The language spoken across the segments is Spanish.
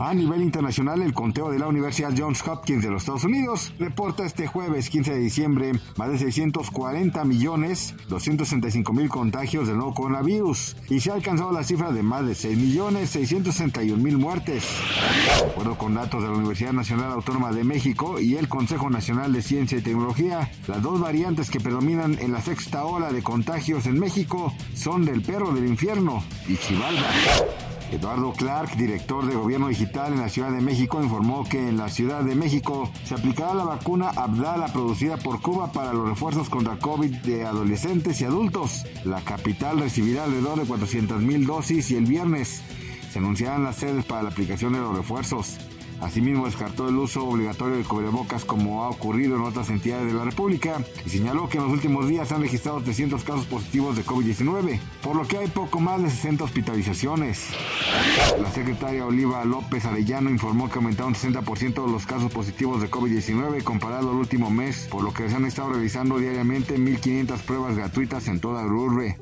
A nivel internacional, el conteo de la Universidad Johns Hopkins de los Estados Unidos reporta este jueves 15 de diciembre más de 640 millones 265 mil contagios del nuevo coronavirus y se ha alcanzado la cifra de más de 6 millones 661 mil muertes. De acuerdo con datos de la Universidad Nacional Autónoma de México y el Consejo Nacional de Ciencia y Tecnología, las dos variantes que predominan en la sexta ola de contagios en México son del perro del infierno y Chivalda. Eduardo Clark, director de Gobierno Digital en la Ciudad de México, informó que en la Ciudad de México se aplicará la vacuna Abdala producida por Cuba para los refuerzos contra COVID de adolescentes y adultos. La capital recibirá alrededor de 400 mil dosis y el viernes se anunciarán las sedes para la aplicación de los refuerzos. Asimismo, descartó el uso obligatorio de cubrebocas como ha ocurrido en otras entidades de la República y señaló que en los últimos días han registrado 300 casos positivos de COVID-19, por lo que hay poco más de 60 hospitalizaciones. La secretaria Oliva López Arellano informó que aumentaron 60% los casos positivos de COVID-19 comparado al último mes, por lo que se han estado realizando diariamente 1.500 pruebas gratuitas en toda Urbe.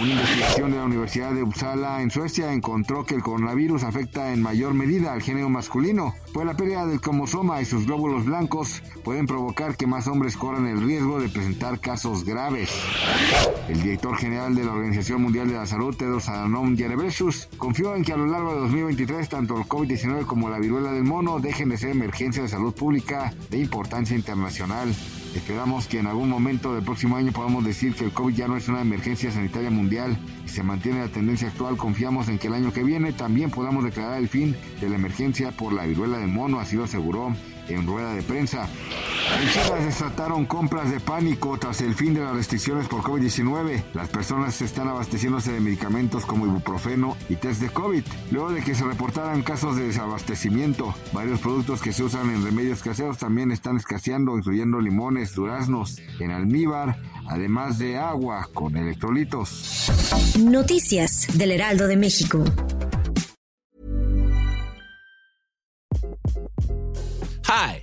Una investigación de la Universidad de Uppsala en Suecia encontró que el coronavirus afecta en mayor medida al género masculino, pues la pérdida del cromosoma y sus glóbulos blancos pueden provocar que más hombres corran el riesgo de presentar casos graves. El director general de la Organización Mundial de la Salud, Tedros Adhanom Ghebreyesus, confió en que a lo largo de 2023 tanto el COVID-19 como la viruela del mono dejen de ser emergencia de salud pública de importancia internacional. Esperamos que en algún momento del próximo año podamos decir que el COVID ya no es una emergencia sanitaria mundial y se mantiene la tendencia actual. Confiamos en que el año que viene también podamos declarar el fin de la emergencia por la viruela del mono, así lo aseguró en rueda de prensa. En China desataron compras de pánico tras el fin de las restricciones por COVID-19. Las personas están abasteciéndose de medicamentos como ibuprofeno y test de COVID, luego de que se reportaran casos de desabastecimiento. Varios productos que se usan en remedios caseros también están escaseando, incluyendo limones, duraznos, en almíbar, además de agua con electrolitos. Noticias del Heraldo de México. Hi,